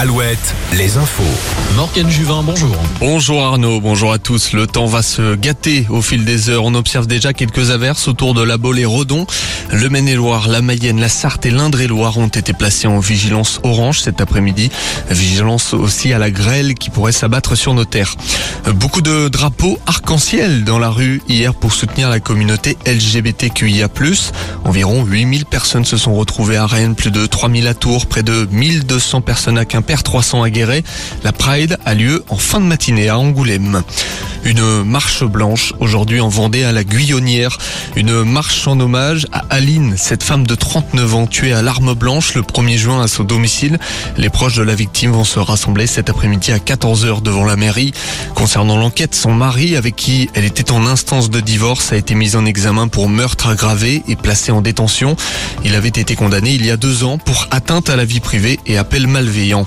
Alouette, les infos. Morgane Juvin, bonjour. Bonjour Arnaud, bonjour à tous. Le temps va se gâter au fil des heures. On observe déjà quelques averses autour de la Baule et Redon. Le Maine-et-Loire, la Mayenne, la Sarthe et l'Indre-et-Loire ont été placés en vigilance orange cet après-midi. Vigilance aussi à la grêle qui pourrait s'abattre sur nos terres. Beaucoup de drapeaux arc-en-ciel dans la rue hier pour soutenir la communauté LGBTQIA+. Environ 8000 personnes se sont retrouvées à Rennes, plus de 3000 à Tours, près de 1200 personnes à Quimper, 300 à Guéret. La Pride a lieu en fin de matinée à Angoulême. Une marche blanche aujourd'hui en Vendée à la Guyonnière. Une marche en hommage à Aline, cette femme de 39 ans tuée à l'arme blanche le 1er juin à son domicile. Les proches de la victime vont se rassembler cet après-midi à 14h devant la mairie. Concernant l'enquête, son mari, avec qui elle était en instance de divorce, a été mis en examen pour meurtre aggravé et placé en détention. Il avait été condamné il y a deux ans pour atteinte à la vie privée et appel malveillant.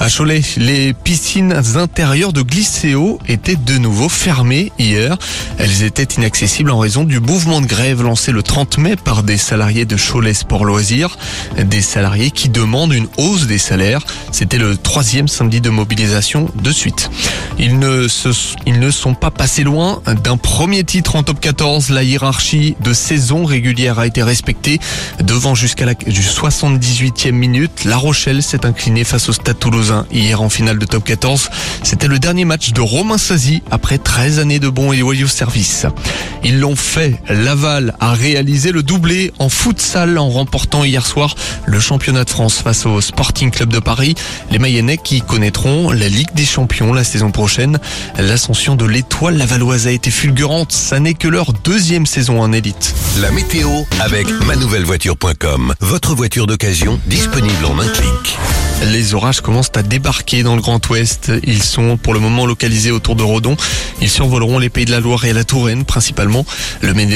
À Cholet, les piscines intérieures de Glycéo étaient de nouveau fermées hier. Elles étaient inaccessibles en raison du mouvement de grève lancé le 30 mai par des salariés de Cholet Sport Loisirs. Des salariés qui demandent une hausse des salaires. C'était le troisième samedi de mobilisation de suite. Ils ne, ils ne sont pas passés loin d'un premier titre en top 14. La hiérarchie de saison régulière a été respectée. Devant jusqu'à la 78e minute, La Rochelle s'est inclinée face au Stade Hier en finale de top 14. C'était le dernier match de Romain Sazi après 13 années de bons et loyaux services. Ils l'ont fait. Laval a réalisé le doublé en futsal en remportant hier soir le championnat de France face au Sporting Club de Paris. Les Mayennais qui connaîtront la Ligue des Champions la saison prochaine. L'ascension de l'étoile lavalloise a été fulgurante. Ça n'est que leur deuxième saison en élite. La météo avec manouvellevoiture.com. Votre voiture d'occasion disponible en un clic. Les orages commencent à débarquer dans le Grand Ouest. Ils sont pour le moment localisés autour de Redon. Ils survoleront les pays de la Loire et la Touraine principalement. Le Maine